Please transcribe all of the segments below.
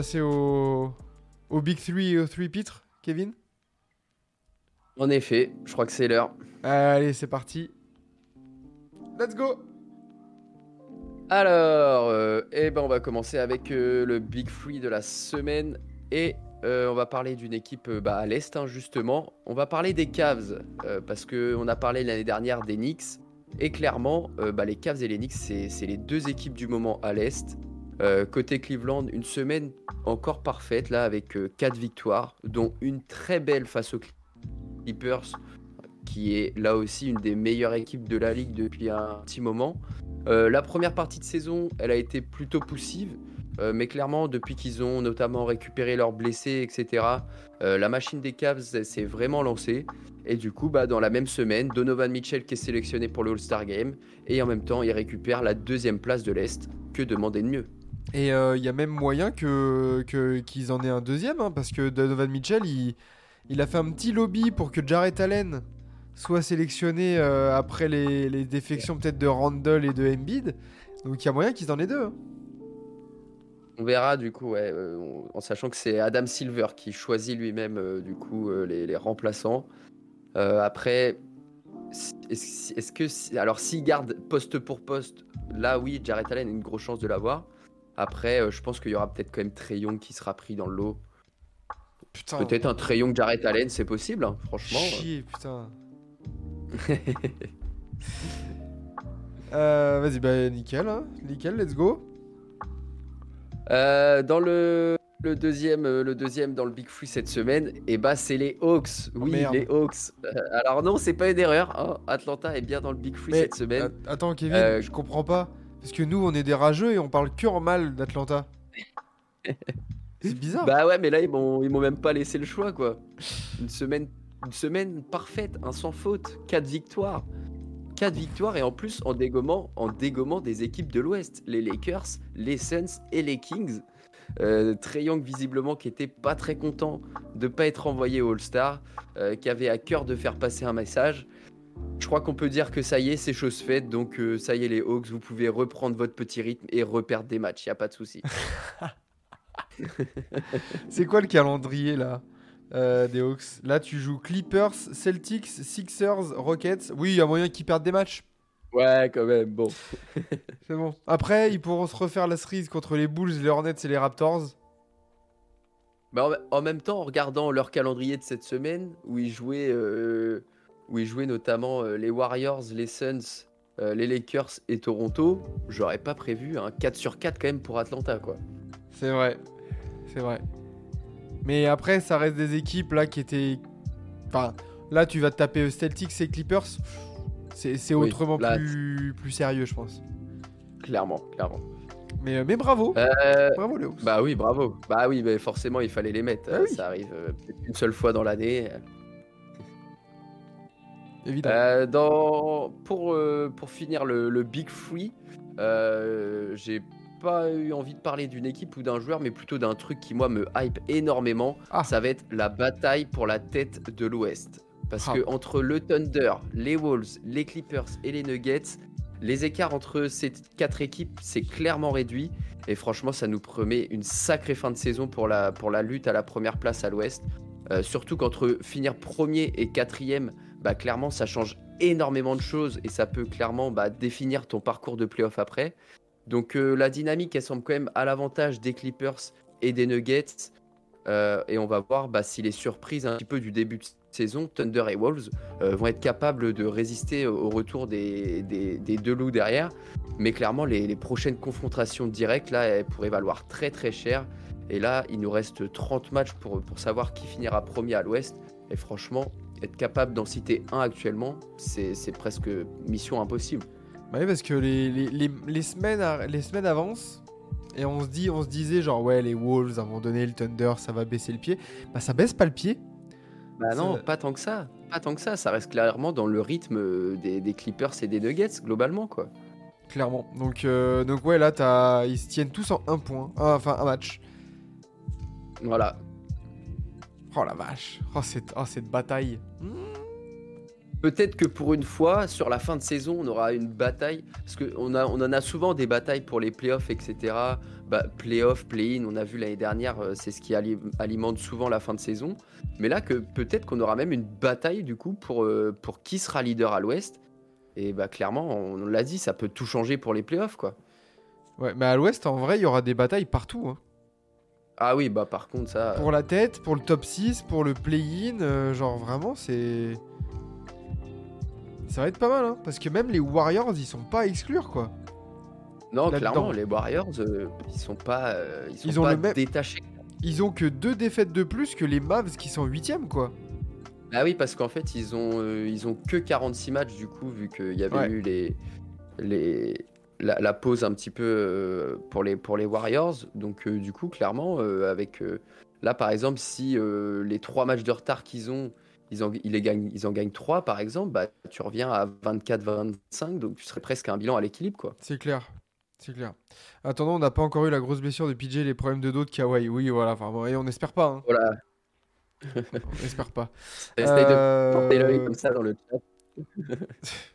Passer au, au Big 3 et au 3 pitres, Kevin? En effet, je crois que c'est l'heure. Allez, c'est parti. Let's go Alors, euh, eh ben on va commencer avec euh, le Big Free de la semaine et euh, on va parler d'une équipe bah, à l'est hein, justement. On va parler des Cavs euh, parce que on a parlé l'année dernière des Knicks et clairement euh, bah, les Cavs et les Knicks c'est les deux équipes du moment à l'est. Euh, côté Cleveland, une semaine encore parfaite là avec 4 victoires, dont une très belle face aux Clippers, qui est là aussi une des meilleures équipes de la ligue depuis un petit moment. Euh, la première partie de saison, elle a été plutôt poussive, euh, mais clairement, depuis qu'ils ont notamment récupéré leurs blessés, etc., euh, la machine des Cavs s'est vraiment lancée. Et du coup, bah, dans la même semaine, Donovan Mitchell qui est sélectionné pour le All-Star Game, et en même temps, il récupère la deuxième place de l'Est. Que demander de mieux? Et il y a même moyen que qu'ils en aient un deuxième, hein, parce que Donovan Mitchell, il, il a fait un petit lobby pour que Jarrett Allen soit sélectionné euh, après les, les défections peut-être de Randall et de Embiid. Donc il y a moyen qu'ils en aient deux. hein. On verra du coup, euh, en sachant que c'est Adam Silver qui choisit lui-même euh, du coup euh, les, les remplaçants. Euh, après, est-ce est-ce que alors s'il garde poste pour poste, là oui, Jarrett Allen a une grosse chance de l'avoir. Après, euh, je pense qu'il y aura peut-être quand même Trey Young qui sera pris dans le lot. Putain. Peut-être un Trey Young Jarrett Allen, c'est possible, hein, franchement. Chier, putain. Euh, Vas-y, bah nickel, hein. nickel, let's go. Euh, dans le, le deuxième, le deuxième dans le Big Free cette semaine, et bah c'est les Hawks. Oui, merde. les Hawks. Euh, alors non, c'est pas une erreur. hein. Atlanta est bien dans le Big Free Mais, cette semaine. Attends, Kevin, je comprends pas. Parce que nous, on est des rageux et on parle que en mal d'Atlanta. C'est bizarre. Bah ouais, mais là, ils m'ont, ils m'ont même pas laissé le choix, quoi. Une semaine, une semaine parfaite, un sans faute, 4 victoires. 4 victoires et en plus en dégommant, en dégommant des équipes de l'Ouest, les Lakers, les Suns et les Kings. Euh, Trae Young visiblement qui était pas très content de pas être envoyé au All-Star, euh, qui avait à cœur de faire passer un message. Crois qu'on peut dire que ça y est, c'est chose faite, donc euh, ça y est les Hawks, vous pouvez reprendre votre petit rythme et reperdre des matchs, y a pas de souci. C'est quoi le calendrier là euh, des Hawks? Là, tu joues Clippers, Celtics, Sixers, Rockets. Oui, il y a moyen qu'ils perdent des matchs. Ouais, quand même, bon. C'est bon. Après, ils pourront se refaire la cerise contre les Bulls, les Hornets et les Raptors. Mais en, en même temps, en regardant leur calendrier de cette semaine, où ils jouaient, euh, où ils jouaient notamment euh, les Warriors, les Suns, euh, les Lakers et Toronto, j'aurais pas prévu un 4 sur 4 quand même pour Atlanta, quoi. C'est vrai. C'est vrai. Mais après, ça reste des équipes là qui étaient. Enfin, là, tu vas te taper Celtics et Clippers. C'est Oui, autrement là, plus, plus sérieux, je pense. Clairement, clairement. Mais, euh, mais bravo. Euh, Bravo, Hawks. bah oui, bravo. Bah oui, mais forcément, il fallait les mettre. Bah Euh, oui. Ça arrive euh, une seule fois dans l'année. Évidemment. Euh, dans... pour, euh, pour finir le, le Big Free, euh, j'ai pas eu envie de parler d'une équipe ou d'un joueur, mais plutôt d'un truc qui, moi, me hype énormément. Ah. Ça va être la bataille pour la tête de l'Ouest. Parce Ah. que entre le Thunder, les Wolves, les Clippers et les Nuggets, les écarts entre ces quatre équipes, c'est clairement réduit. Et franchement, ça nous promet une sacrée fin de saison pour la, pour la lutte à la première place à l'Ouest. Euh, surtout qu'entre finir premier et quatrième, bah, clairement, ça change énormément de choses et ça peut clairement bah, définir ton parcours de playoff après. Donc euh, la dynamique, elle semble quand même à l'avantage des Clippers et des Nuggets. Euh, et on va voir bah, si les surprises un petit peu du début de saison, Thunder et Wolves, euh, vont être capables de résister au retour des, deux loups derrière. Mais clairement, les, les prochaines confrontations directes, là, elles pourraient valoir très très cher. Et là, il nous reste 30 matchs pour, pour savoir qui finira premier à l'Ouest. Et franchement, être capable d'en citer un actuellement, c'est presque mission impossible. Bah oui, parce que les, les, les, les semaines, les semaines avancent Et on se, dit, on se disait, genre, ouais, les Wolves, à un moment donné, le Thunder, ça va baisser le pied. Bah, ça baisse pas le pied. Bah non, pas tant que ça. Pas tant que ça. Ça reste clairement dans le rythme euh, des, des Clippers et des Nuggets, globalement, quoi. Clairement. Donc, euh, donc ouais, là, t'as... ils se tiennent tous en un point. Enfin, un match. Voilà. Oh la vache. Oh, cette, oh, cette bataille. Peut-être que pour une fois, sur la fin de saison, on aura une bataille. Parce qu'on a, on en a souvent des batailles pour les playoffs, etc. Bah, playoffs, play-in, on a vu l'année dernière, euh, c'est ce qui ali- alimente souvent la fin de saison. Mais là, que peut-être qu'on aura même une bataille, du coup, pour, euh, pour qui sera leader à l'ouest. Et bah, clairement, on l'a dit, ça peut tout changer pour les playoffs, quoi. Ouais, mais à l'ouest, en vrai, il y aura des batailles partout. hein. Ah oui, bah par contre, ça. Pour la tête, pour le top 6, pour le play-in. euh, genre, vraiment, c'est. Ça va être pas mal, hein. Parce que même les Warriors, ils sont pas à exclure, quoi. non, clairement, les Warriors, euh, ils sont pas, euh, ils sont Ils ont pas le même- détachés. Ils ont que deux défaites de plus que les Mavs qui sont 8ème, quoi. Ah oui, parce qu'en fait, ils ont, euh, ils ont que 46 matchs, du coup, vu qu'il y avait Ouais. eu les, les, la, la pause un petit peu euh, pour, les, pour les Warriors. Donc, euh, du coup, clairement, euh, avec. là, par exemple, si les trois matchs de retard qu'ils ont, ils en, ils les gagnent, ils en gagnent 3, par exemple, bah, tu reviens à 24-25, donc tu serais presque à un bilan à l'équilibre, quoi. C'est clair. C'est clair. Attendant, on n'a pas encore eu la grosse blessure de PJ, les problèmes de dos de Kawhi. Oui, voilà. Enfin, bon, et on n'espère pas. Hein. Voilà. On n'espère pas. Essaye de porter l'œil comme ça dans le chat.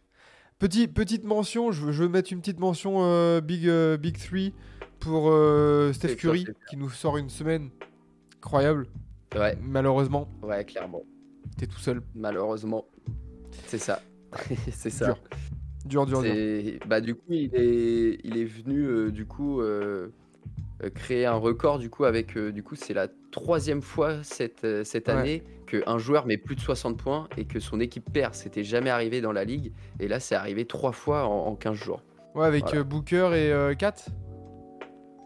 Petit, petite mention, je veux, je veux mettre une petite mention euh, Big, euh, Big 3 pour euh, Steph Curry qui nous sort une semaine incroyable. Ouais, Malheureusement, ouais, clairement. t'es tout seul. Malheureusement, c'est ça. c'est ça. Dur. Dur, dur, dur. Bah, du coup, il est, il est venu euh, du coup euh, créer un record. Du coup, avec euh, du coup, c'est la troisième fois cette, euh, cette Ouais. année qu'un joueur met plus de 60 points et que son équipe perd. C'était jamais arrivé dans la ligue. Et là, c'est arrivé trois fois en, en 15 jours. Ouais, avec Voilà. Booker et Kat.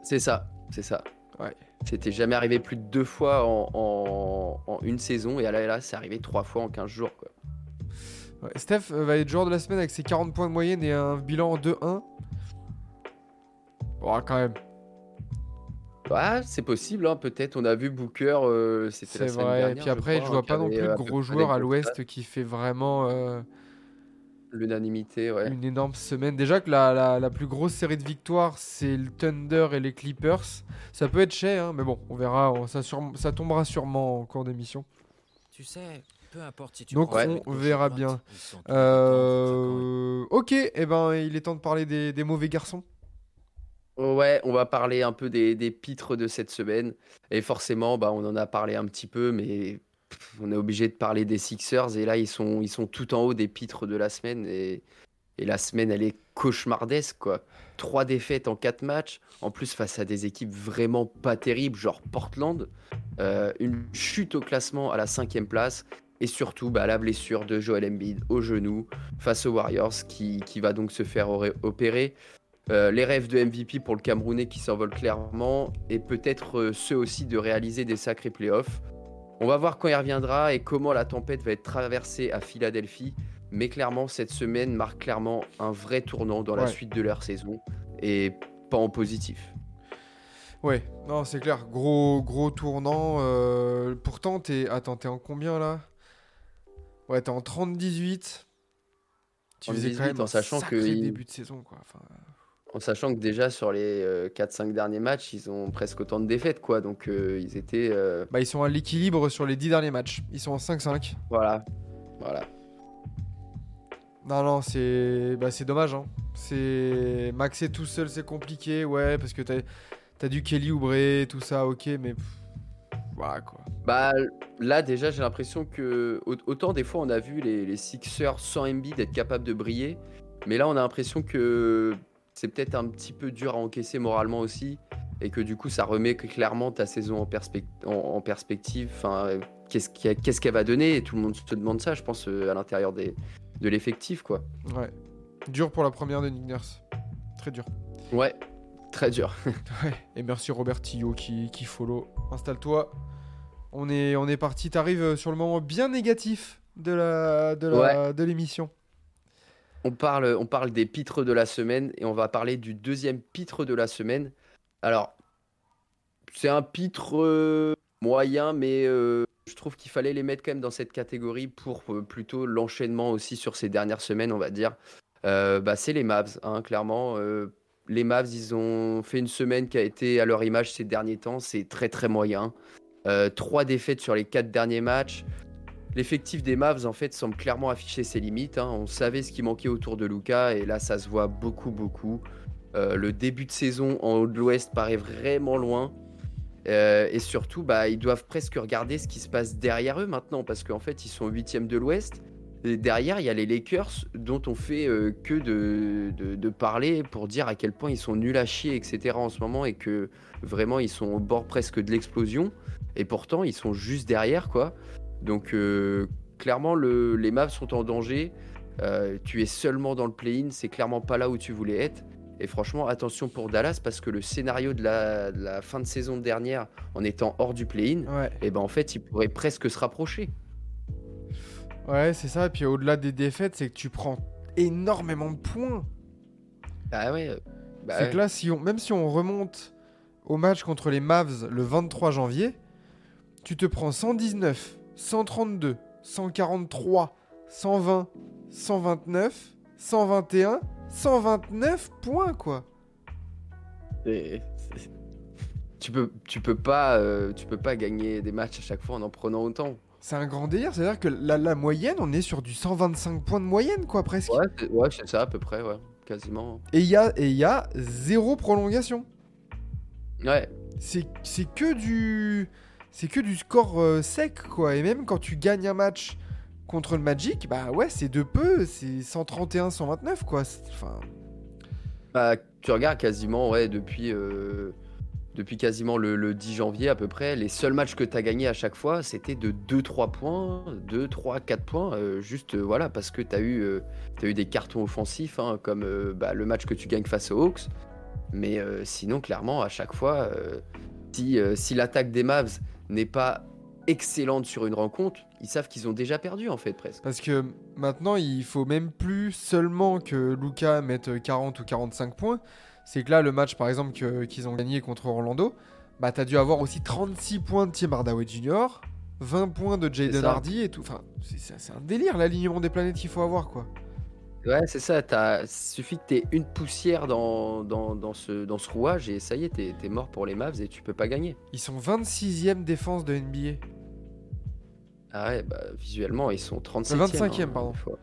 C'est ça, c'est ça. Ouais. C'était jamais arrivé plus de deux fois en, en- en une saison. Et là, là c'est arrivé trois fois en 15 jours. Quoi. Ouais, Steph va être joueur de la semaine avec ses 40 points de moyenne et un bilan en 2-1. Oh, quand même. Ouais, c'est possible, hein, peut-être. On a vu Booker, euh, c'était C'est la semaine vrai. dernière. Puis après, je crois, vois hein, pas non avait, plus euh, de à peu gros près joueur à l'ouest qui fait vraiment euh, L'unanimité, ouais. une énorme semaine. Déjà que la, la- la plus grosse série de victoires, c'est le Thunder et les Clippers. Ça peut être cher, hein, mais bon, on verra. on- ça, sur- ça tombera sûrement en cours d'émission. Tu sais, peu importe si tu Donc, prends on avec gauche ou verra droite, bien. ils sont tous autant Euh, ok, et ben il est temps de parler des, des mauvais garçons. Ouais, on va parler un peu des, pitres de cette semaine. Et forcément, bah, on en a parlé un petit peu, mais on est obligé de parler des Sixers. Et là, ils sont, tout en haut des pitres de la semaine. Et, et la semaine, elle est cauchemardesque. Trois défaites en quatre matchs. En plus, face à des équipes vraiment pas terribles, genre Portland. Euh, une chute au classement à la cinquième place. Et surtout, bah, la blessure de Joel Embiid au genou face aux Warriors, qui, va donc se faire opérer. Euh, les rêves de MVP pour le Camerounais qui s'envolent clairement et peut-être euh, ceux aussi de réaliser des sacrés playoffs. On va voir quand il reviendra et comment la tempête va être traversée à Philadelphie. Mais clairement, cette semaine marque clairement un vrai tournant dans la suite de leur saison et pas en positif. Ouais, non, c'est clair, gros gros tournant. euh, pourtant, t'es. Attends, t'es en combien là? Ouais, t'es en 30-18. Tu faisais 30-18, quand même en un sachant que début de saison, quoi. Enfin, En sachant que déjà sur les euh, 4-5 derniers matchs, ils ont presque autant de défaites. quoi. Donc euh, ils étaient. euh, bah, ils sont à l'équilibre sur les 10 derniers matchs. Ils sont en 5-5. voilà. Voilà. Non, non, c'est bah, c'est dommage. Hein. C'est Maxer tout seul, c'est compliqué. Ouais, parce que t'as as du Kelly Oubre, tout ça, ok, mais pff, voilà quoi. Bah là déjà j'ai l'impression que au- autant des fois on a vu les, les Sixers sans Embiid être capables de briller, mais là on a l'impression que c'est peut-être un petit peu dur à encaisser moralement aussi et que du coup ça remet clairement ta saison en, perspec- en, en perspective. Enfin qu'est-ce qu'elle va donner? Et tout le monde se demande ça je pense euh, à l'intérieur des de l'effectif quoi. Ouais. Dur pour la première de Nick Nurse. Très dur. Ouais très dur. Ouais. Et merci Robert Tillot qui, qui follow. Installe-toi. On est, on est parti. T'arrives euh, sur le moment bien négatif la- de l'émission. On parle, des pitres de la semaine et on va parler du deuxième pitre de la semaine. Alors, c'est un pitre euh, moyen, mais euh, je trouve qu'il fallait les mettre quand même dans cette catégorie pour euh, plutôt l'enchaînement aussi sur ces dernières semaines, on va dire. Bah, c'est les Mavs, hein, clairement. Les Mavs, ils ont fait une semaine qui a été à leur image ces derniers temps. C'est très très moyen. Trois défaites sur les quatre derniers matchs. L'effectif des Mavs, en fait, semble clairement afficher ses limites. hein. On savait ce qui manquait autour de Luca et là, ça se voit beaucoup, beaucoup. Euh, le début de saison en haut de l'Ouest paraît vraiment loin. Euh, et surtout, bah, ils doivent presque regarder ce qui se passe derrière eux maintenant parce qu'en fait, ils sont huitièmes de l'Ouest. Derrière, il y a les Lakers dont on fait euh, que de parler pour dire à quel point ils sont nuls à chier, etc. en ce moment et que vraiment ils sont au bord presque de l'explosion. Et pourtant, ils sont juste derrière, quoi. Donc, euh, clairement, le- les Mavs sont en danger. Euh, tu es seulement dans le play-in, c'est clairement pas là où tu voulais être. Et franchement, attention pour Dallas parce que le scénario de la, de la fin de saison dernière, en étant hors du play-in, Ouais, et ben en fait, il pourrait presque se rapprocher. ouais c'est ça. Et puis au-delà des défaites, c'est que tu prends énormément de points. Ah ouais. euh, bah c'est ouais. que là, si on, même si on remonte au match contre les Mavs le 23 janvier, tu te prends 119, 132, 143, 120, 129, 121, 129 points, quoi. Et- Tu peux, tu peux pas, euh, tu peux pas gagner des matchs à chaque fois en en prenant autant. C'est un grand délire. C'est-à-dire que la, la moyenne, on est sur du 125 points de moyenne, quoi, presque. Ouais, c'est ouais, ça à peu près, ouais, quasiment. Et il y a, et il y a zéro prolongation. Ouais, c'est que du c'est que du score euh, sec quoi. Et même quand tu gagnes un match contre le Magic bah ouais c'est de peu. C'est 131 129 quoi. Enfin. Bah, tu regardes quasiment, ouais, depuis, euh, depuis quasiment le, le 10 janvier à peu près, les seuls matchs que tu as gagnés à chaque fois, c'était de 2-3 points, 2, 3, 4 points, euh, juste voilà, parce que tu as, eu, eu des cartons offensifs, hein, comme bah, le match que tu gagnes face aux Hawks. Mais sinon, clairement, à chaque fois, si, si l'attaque des Mavs n'est pas excellente sur une rencontre, ils savent qu'ils ont déjà perdu en fait, presque. parce que maintenant il faut même plus seulement que Luca mette 40 ou 45 points c'est que là le match par exemple qu'ils ont gagné contre Orlando bah t'as dû avoir aussi 36 points de Tim Hardaway Jr 20 points de Jaden. Hardy et tout enfin c'est un délire l'alignement des planètes qu'il faut avoir quoi Ouais, c'est ça. Il suffit que tu aies une poussière dans, dans, dans ce, dans ce rouage et ça y est, t'es es mort pour les Mavs et tu peux pas gagner. ils sont 26e défense de NBA Ah ouais, bah, visuellement, ils sont 37e. 25e, hein, pardon. fois.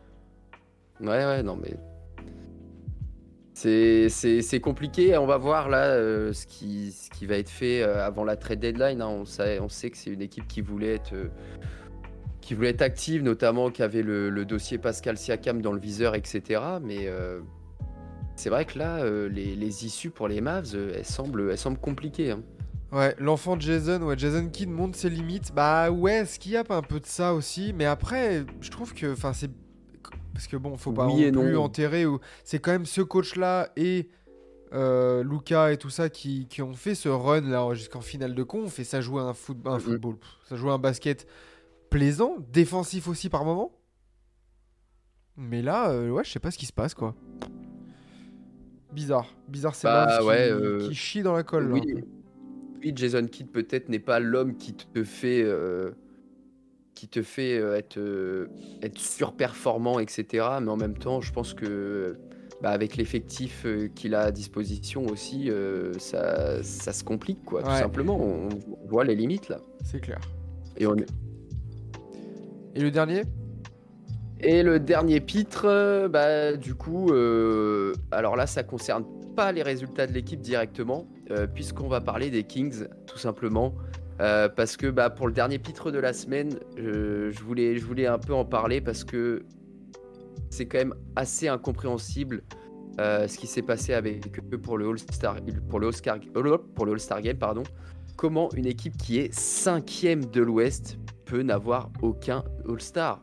Ouais, ouais, non, mais. C'est c'est- c'est compliqué. On va voir là euh, ce, qui, ce qui va être fait euh, avant la trade deadline. hein. On, sait, on sait que c'est une équipe qui voulait être. euh, qui voulait être active, notamment qui avait le, le dossier Pascal Siakam dans le viseur, etc. Mais euh, c'est vrai que là, euh, les, les issues pour les Mavs, euh, elles semblent, elles semblent compliquées. hein. Ouais, l'enfant Jason, ouais, Jason Kidd montre ses limites. Bah ouais, est-ce qu'il y a pas un peu de ça aussi Mais après, je trouve que, enfin, c'est parce que bon, faut pas Oui non plus non. enterrer. Ou c'est quand même ce coach-là et euh, Luca et tout ça qui, qui ont fait ce run là jusqu'en finale de conf et ça jouait un, foot, un Mhm. football, ça jouait un basket plaisant, défensif aussi par moment. Mais là, euh, ouais, je sais pas ce qui se passe quoi. Bizarre, bizarre, c'est Bah, qui, ouais, euh, qui chie dans la colle. Oui, Jason Kidd peut-être n'est pas l'homme qui te fait, euh, qui te fait euh, être, être surperformant, etc. Mais en même temps, je pense que bah, avec l'effectif qu'il a à disposition aussi, ça, ça se complique quoi. Tout simplement, on, on voit les limites là. C'est clair. Et, on... Et le dernier? Et le dernier pitre, euh, bah, du coup, euh, alors là, ça concerne pas les résultats de l'équipe directement, euh, puisqu'on va parler des Kings, tout simplement. Parce que bah, pour le dernier pitre de la semaine, je, voulais, un peu en parler parce que c'est quand même assez incompréhensible ce qui s'est passé avec eux pour le All-Star All-Star pour le All-Star Game, pardon. Comment une équipe qui est cinquième de l'Ouest peut n'avoir aucun All-Star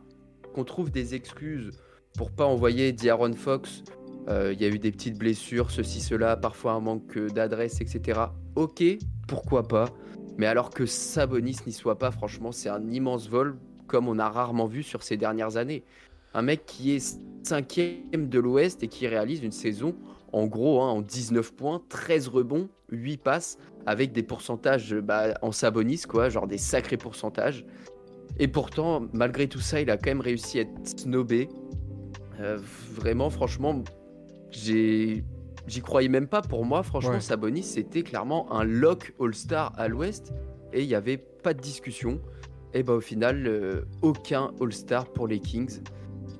qu'on trouve des excuses pour pas envoyer D'Aaron Fox. Euh, Il y a eu des petites blessures, ceci, cela, parfois un manque d'adresse, etc. Ok, pourquoi pas. Mais alors que Sabonis n'y soit pas, franchement, c'est un immense vol, comme on a rarement vu sur ces dernières années. Un mec qui est cinquième de l'Ouest et qui réalise une saison en gros, hein, en 19 points, 13 rebonds, 8 passes, avec des pourcentages bah, en Sabonis, quoi, genre des sacrés pourcentages. Et pourtant, malgré tout ça, il a quand même réussi à être snobé. Euh, vraiment, franchement, j'ai. J'y croyais même pas. Pour moi, franchement, Ouais. Sabonis, c'était clairement un lock All-Star à l'ouest. Et il n'y avait pas de discussion. Et bah, au final, euh, aucun All-Star pour les Kings.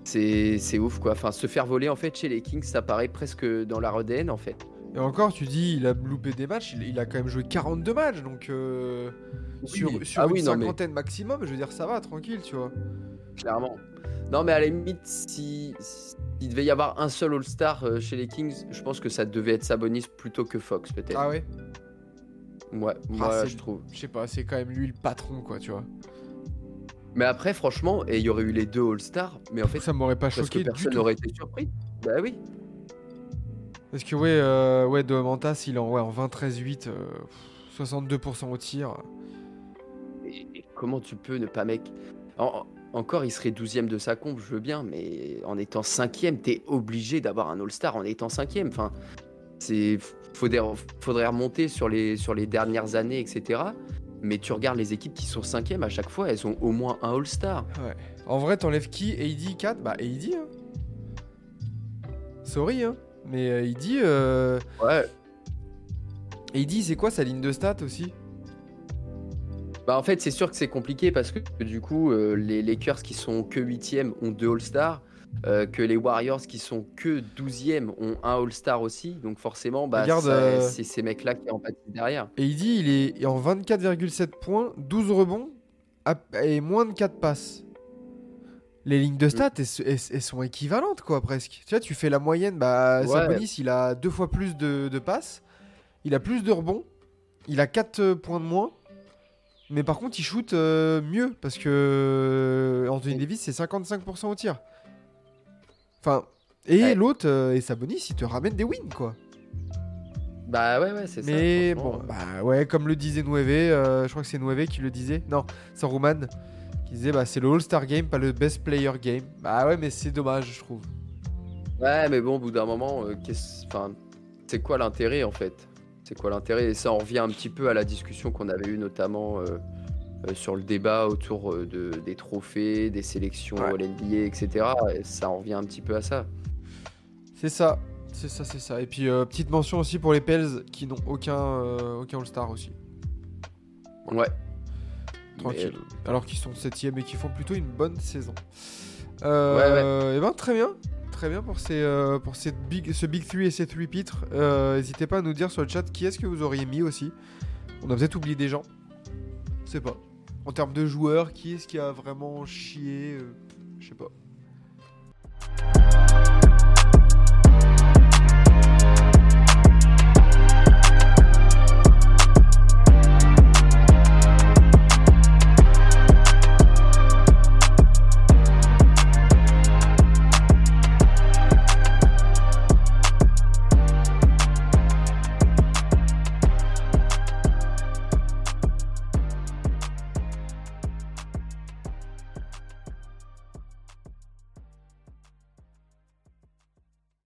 C'est ouf, quoi. Enfin, se faire voler, en fait, chez les Kings, ça paraît presque dans la RDN, en fait. Et encore, tu dis, il a loupé des matchs, il, il a quand même joué 42 matchs, donc euh, sur, sur Ah une oui, non, mais- cinquantaine maximum, je veux dire, ça va, tranquille, tu vois. Clairement. Non, mais à la limite, si, s'il devait y avoir un seul All-Star euh, chez les Kings, je pense que ça devait être Sabonis plutôt que Fox, peut-être. Ah ouais? Ouais, moi, c'est- je trouve. Je sais pas, c'est quand même lui le patron, quoi, tu vois. Mais après, franchement, et il y aurait eu les deux All-Stars, mais en fait, Ça m'aurait pas parce que choqué personne n'aurait été surpris. Bah oui. Parce que ouais, euh, ouais Domantas, il est en, ouais, en 20-13-8, euh, pff, 62% au tir. Et, et comment tu peux ne pas, mec? En- Encore, il serait 12ème de sa compe, je veux bien, mais en étant 5ème, t'es obligé d'avoir un All-Star en étant 5ème. Enfin, c'est. Faudrait, faudrait remonter sur les, sur les dernières années, etc. Mais tu regardes les équipes qui sont 5ème à chaque fois, elles ont au moins un All-Star. Ouais. En vrai, t'enlèves qui? AD 4 Bah AD, hein. Sorry, hein. Mais euh, AD, euh, Ouais. AD, c'est quoi sa ligne de stats aussi? Bah en fait, c'est sûr que c'est compliqué parce que du coup, euh, les Lakers qui sont que 8e ont deux All-Stars, euh, que les Warriors qui sont que 12e ont un All-Star aussi. Donc forcément, bah, Regarde, ça- euh, c'est ces mecs-là qui en pâtissent derrière. AD, il est en 24,7 points, 12 rebonds à- et moins de 4 passes. Les lignes de stats, elles, elles- elles sont équivalentes, quoi, presque. Tu vois, tu fais la moyenne, bah, Ouais. Sabonis, il a deux fois plus de, de passes, il a plus de rebonds, il a 4 points de moins, mais par contre, il shoot euh, mieux, parce que euh, Anthony. Davis, c'est 55% au tir. Enfin, et Ouais. l'autre, euh, et Sabonis, il te ramène des wins, quoi. Bah ouais, ouais, c'est ça. Mais bon, euh. bah ouais, comme le disait Nueve, euh, je crois que c'est Nueve qui le disait. Non, c'est Roman disait bah c'est le All-Star Game, pas le Best Player Game. Bah ouais, mais c'est dommage, je trouve. Ouais, mais bon, au bout d'un moment, euh, qu'est-ce- enfin, c'est quoi l'intérêt en fait? C'est quoi l'intérêt? Et ça en revient un petit peu à la discussion qu'on avait eue notamment euh, euh, sur le débat autour de, des trophées, des sélections Ouais. à l'NBA, etc. Et ça en revient un petit peu à ça. C'est ça, c'est ça, c'est ça. Et puis petite mention aussi pour les Pels qui n'ont aucun, aucun All-Star aussi. Ouais. Tranquille. Mais, Alors qu'ils sont 7ème et qui font plutôt une bonne saison. Euh, Et ben très bien. Très bien pour, ces, euh, pour big, ce Big 3 et ces 3 pitres. Euh, N'hésitez pas à nous dire sur le chat qui est-ce que vous auriez mis aussi. On a peut-être oublié des gens. Je sais pas. En termes de joueurs, qui est-ce qui a vraiment chié euh, Je sais pas.